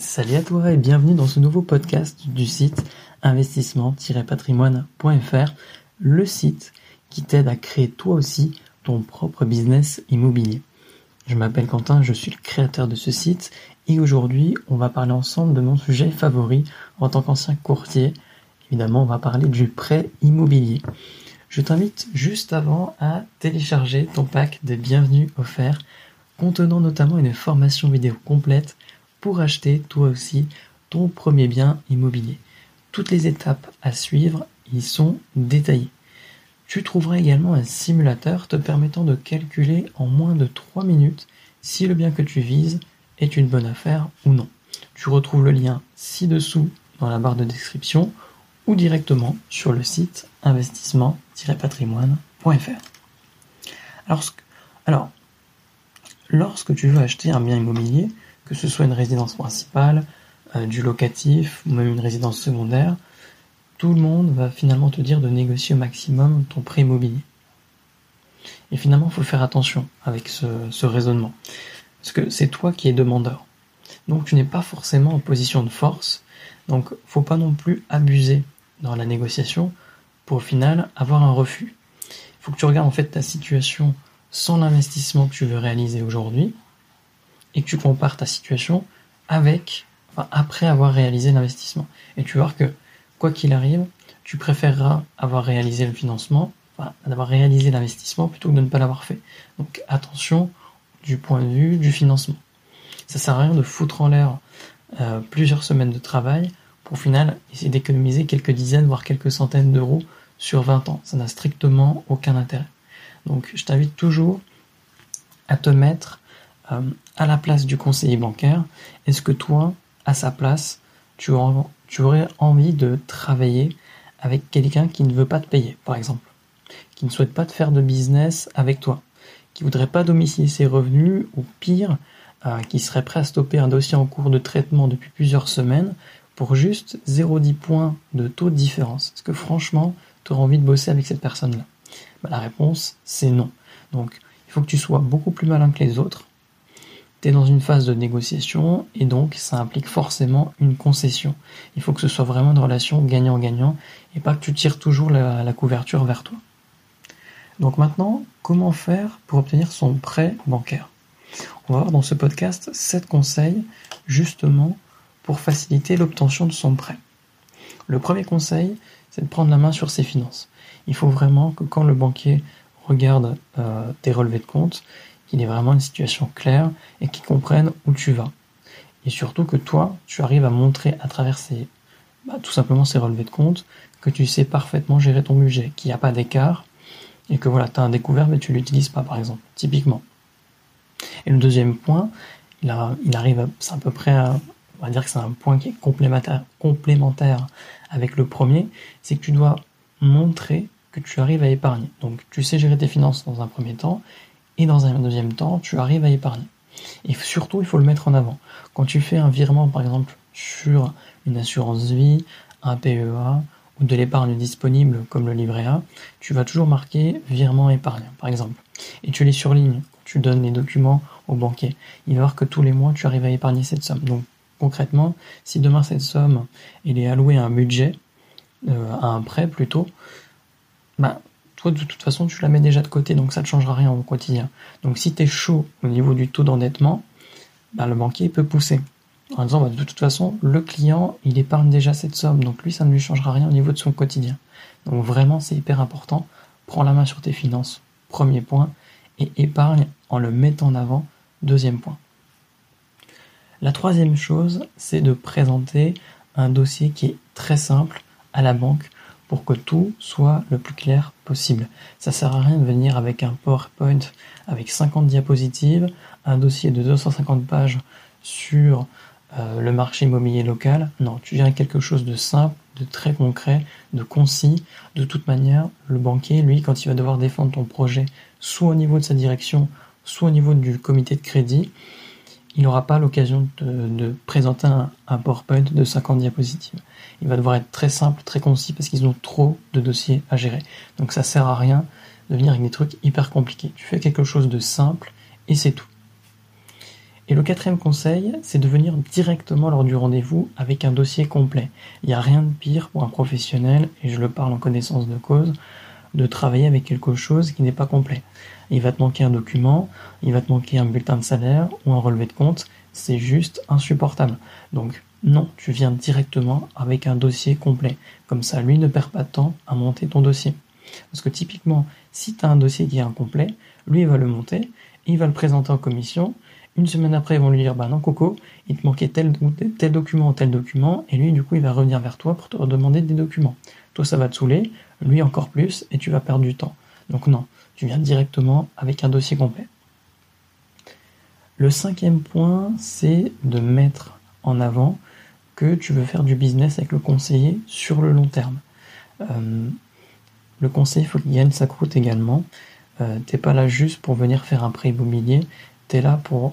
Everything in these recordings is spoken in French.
Salut à toi et bienvenue dans ce nouveau podcast du site investissement-patrimoine.fr, le site qui t'aide à créer toi aussi ton propre business immobilier. Je m'appelle Quentin, je suis le créateur de ce site et aujourd'hui on va parler ensemble de mon sujet favori en tant qu'ancien courtier. Évidemment on va parler du prêt immobilier. Je t'invite juste avant à télécharger ton pack de bienvenue offert contenant notamment une formation vidéo complète pour acheter toi aussi ton premier bien immobilier. Toutes les étapes à suivre y sont détaillées. Tu trouveras également un simulateur te permettant de calculer en moins de 3 minutes si le bien que tu vises est une bonne affaire ou non. Tu retrouves le lien ci-dessous dans la barre de description ou directement sur le site investissement-patrimoine.fr. Alors, alors, lorsque tu veux acheter un bien immobilier, que ce soit une résidence principale, euh, du locatif ou même une résidence secondaire, tout le monde va finalement te dire de négocier au maximum ton prêt immobilier. Et finalement, il faut faire attention avec ce, raisonnement. Parce que c'est toi qui es demandeur. Donc tu n'es pas forcément en position de force. Donc faut pas non plus abuser dans la négociation pour au final avoir un refus. Il faut que tu regardes en fait ta situation sans l'investissement que tu veux réaliser aujourd'hui et que tu compares ta situation avec, après avoir réalisé l'investissement. Et tu voir que, quoi qu'il arrive, tu préféreras avoir réalisé le financement, enfin, d'avoir réalisé l'investissement plutôt que de ne pas l'avoir fait. Donc, attention du point de vue du financement. Ça sert à rien de foutre en l'air euh, plusieurs semaines de travail pour au final essayer d'économiser quelques dizaines, voire quelques centaines d'euros sur 20 ans. Ça n'a strictement aucun intérêt. Donc, je t'invite toujours à te mettre euh, à la place du conseiller bancaire, est-ce que toi, à sa place, tu, aurais envie de travailler avec quelqu'un qui ne veut pas te payer, par exemple, qui ne souhaite pas te faire de business avec toi, qui voudrait pas domicilier ses revenus, ou pire, euh, qui serait prêt à stopper un dossier en cours de traitement depuis plusieurs semaines pour juste 0,10 points de taux de différence? Est-ce que franchement, tu auras envie de bosser avec cette personne-là? Bah, La réponse, c'est non. Donc, il faut que tu sois beaucoup plus malin que les autres, tu es dans une phase de négociation et donc ça implique forcément une concession. Il faut que ce soit vraiment une relation gagnant-gagnant et pas que tu tires toujours la, couverture vers toi. Donc maintenant, comment faire pour obtenir son prêt bancaire? On va voir dans ce podcast 7 conseils justement pour faciliter l'obtention de son prêt. Le premier conseil, c'est de prendre la main sur ses finances. Il faut vraiment que quand le banquier regarde euh, tes relevés de compte, qu'il ait vraiment une situation claire et qu'il comprenne où tu vas. Et surtout que toi, tu arrives à montrer à travers ces, bah, tout simplement ces relevés de compte que tu sais parfaitement gérer ton budget, qu'il n'y a pas d'écart et que voilà, tu as un découvert mais tu l'utilises pas par exemple, typiquement. Et le deuxième point, il, il arrive, c'est à peu près, on va dire que c'est un point qui est complémentaire avec le premier, c'est que tu dois montrer que tu arrives à épargner. Donc tu sais gérer tes finances dans un premier temps et dans un deuxième temps, tu arrives à épargner. Et surtout, il faut le mettre en avant. Quand tu fais un virement, par exemple, sur une assurance vie, un PEA ou de l'épargne disponible comme le livret A, tu vas toujours marquer virement épargne, par exemple. Et tu les surlignes tu donnes les documents au banquier. Il va voir que tous les mois, tu arrives à épargner cette somme. Donc, concrètement, si demain cette somme elle est allouée à un budget, euh, à un prêt plutôt, bah, toi de toute façon tu la mets déjà de côté, donc ça ne changera rien au quotidien. Donc si tu es chaud au niveau du taux d'endettement, bah, le banquier peut pousser en disant bah, de toute façon le client il épargne déjà cette somme, donc lui ça ne lui changera rien au niveau de son quotidien. Donc vraiment c'est hyper important, prends la main sur tes finances, premier point, et épargne en le mettant en avant, deuxième point. La troisième chose, c'est de présenter un dossier qui est très simple à la banque pour que tout soit le plus clair possible. Ça sert à rien de venir avec un PowerPoint avec 50 diapositives, un dossier de 250 pages sur euh, le marché immobilier local. Non, tu viens quelque chose de simple, de très concret, de concis. De toute manière, le banquier, lui, quand il va devoir défendre ton projet, soit au niveau de sa direction, soit au niveau du comité de crédit, il n'aura pas l'occasion de, présenter un, PowerPoint de 50 diapositives. Il va devoir être très simple, très concis, parce qu'ils ont trop de dossiers à gérer. Donc ça sert à rien de venir avec des trucs hyper compliqués. Tu fais quelque chose de simple et c'est tout. Et le quatrième conseil, c'est de venir directement lors du rendez-vous avec un dossier complet. Il n'y a rien de pire pour un professionnel, et je le parle en connaissance de cause, de travailler avec quelque chose qui n'est pas complet. Il va te manquer un document, il va te manquer un bulletin de salaire ou un relevé de compte, c'est juste insupportable. Donc non, tu viens directement avec un dossier complet. Comme ça, lui ne perd pas de temps à monter ton dossier. Parce que typiquement, si tu as un dossier qui est incomplet, lui va le monter, il va le présenter en commission, une semaine après, ils vont lui dire, bah non, Coco, il te manquait tel, tel document, tel document, et lui, du coup, il va revenir vers toi pour te redemander des documents. Toi, ça va te saouler, lui encore plus, et tu vas perdre du temps. Donc non, tu viens directement avec un dossier complet. Le cinquième point, c'est de mettre en avant que tu veux faire du business avec le conseiller sur le long terme. Euh, le conseiller, il faut qu'il gagne sa croûte également. Euh, t'es pas là juste pour venir faire un prêt immobilier, tu es là pour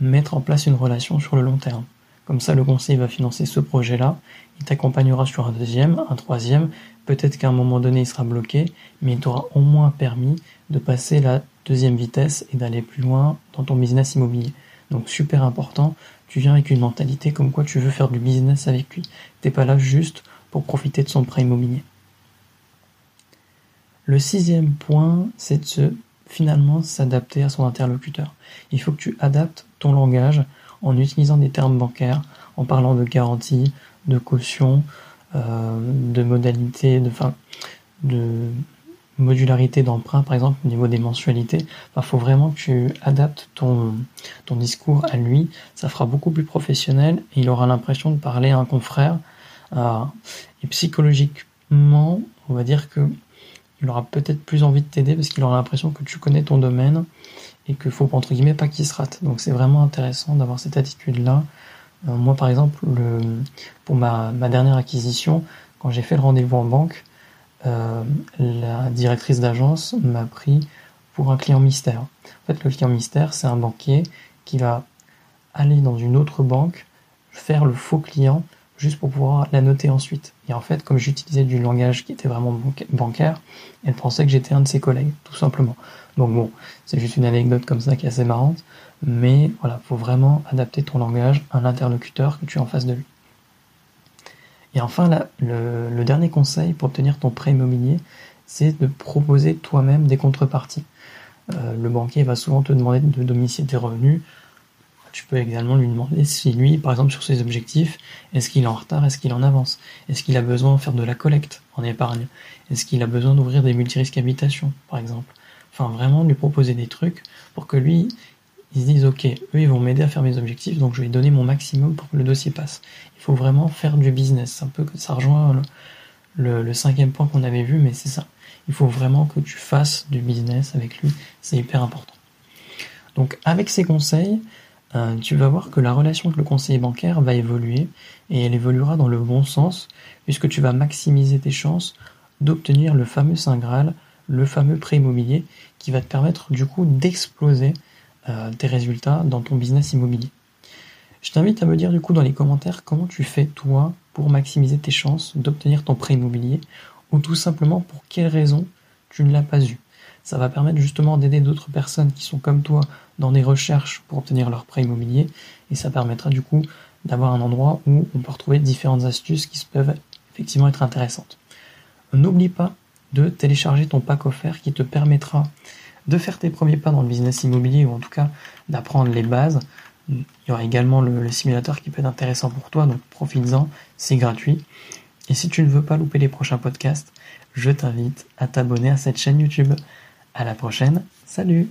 mettre en place une relation sur le long terme. Comme ça, le conseiller va financer ce projet-là, il t'accompagnera sur un deuxième, un troisième, peut-être qu'à un moment donné il sera bloqué, mais il t'aura au moins permis de passer la deuxième vitesse et d'aller plus loin dans ton business immobilier. Donc super important, tu viens avec une mentalité comme quoi tu veux faire du business avec lui. T'es pas là juste pour profiter de son prêt immobilier. Le sixième point, c'est de se finalement s'adapter à son interlocuteur. Il faut que tu adaptes ton langage en utilisant des termes bancaires, en parlant de garantie, de caution, euh, de modalité, de, fin, de modularité d'emprunt, par exemple, au niveau des mensualités. Il faut vraiment que tu adaptes ton, discours à lui. Ça fera beaucoup plus professionnel et il aura l'impression de parler à un confrère. Et psychologiquement, on va dire que il aura peut-être plus envie de t'aider parce qu'il aura l'impression que tu connais ton domaine et qu'il faut entre guillemets pas qu'il se rate. Donc c'est vraiment intéressant d'avoir cette attitude-là. Euh, moi par exemple, le, pour ma, ma, dernière acquisition, quand j'ai fait le rendez-vous en banque, euh, la directrice d'agence m'a pris pour un client mystère. En fait, le client mystère, c'est un banquier qui va aller dans une autre banque, faire le faux client juste pour pouvoir la noter ensuite. Et en fait, comme j'utilisais du langage qui était vraiment bancaire, elle pensait que j'étais un de ses collègues, tout simplement. Donc bon, c'est juste une anecdote comme ça qui est assez marrante, mais voilà, faut vraiment adapter ton langage à l'interlocuteur que tu as en face de lui. Et enfin, le, dernier conseil pour obtenir ton prêt immobilier, c'est de proposer toi-même des contreparties. Euh, le banquier va souvent te demander de domicilier tes revenus, tu peux également lui demander si lui, par exemple sur ses objectifs, est-ce qu'il est en retard, est-ce qu'il en avance, est-ce qu'il a besoin de faire de la collecte en épargne, est-ce qu'il a besoin d'ouvrir des multirisques habitations, par exemple? Enfin, vraiment lui proposer des trucs pour que lui, il se dise, ok, eux, ils vont m'aider à faire mes objectifs, donc je vais donner mon maximum pour que le dossier passe. Il faut vraiment faire du business. un peu que ça rejoint le cinquième point qu'on avait vu, mais c'est ça. Il faut vraiment que tu fasses du business avec lui. C'est hyper important. Donc, avec ces conseils, euh, tu vas voir que la relation avec le conseiller bancaire va évoluer et elle évoluera dans le bon sens puisque tu vas maximiser tes chances d'obtenir le fameux Saint Graal, le fameux prêt immobilier qui va te permettre du coup d'exploser euh, tes résultats dans ton business immobilier. Je t'invite à me dire du coup dans les commentaires comment tu fais toi pour maximiser tes chances d'obtenir ton prêt immobilier ou tout simplement pour quelles raisons tu ne l'as pas eu. Ça va permettre justement d'aider d'autres personnes qui sont comme toi dans des recherches pour obtenir leur prêt immobilier et ça permettra du coup d'avoir un endroit où on peut retrouver différentes astuces qui peuvent effectivement être intéressantes. N'oublie pas de télécharger ton pack offert qui te permettra de faire tes premiers pas dans le business immobilier ou en tout cas d'apprendre les bases. Il y aura également le, simulateur qui peut être intéressant pour toi, donc profites-en, c'est gratuit. Et si tu ne veux pas louper les prochains podcasts, je t'invite à t'abonner à cette chaîne YouTube. À la prochaine, salut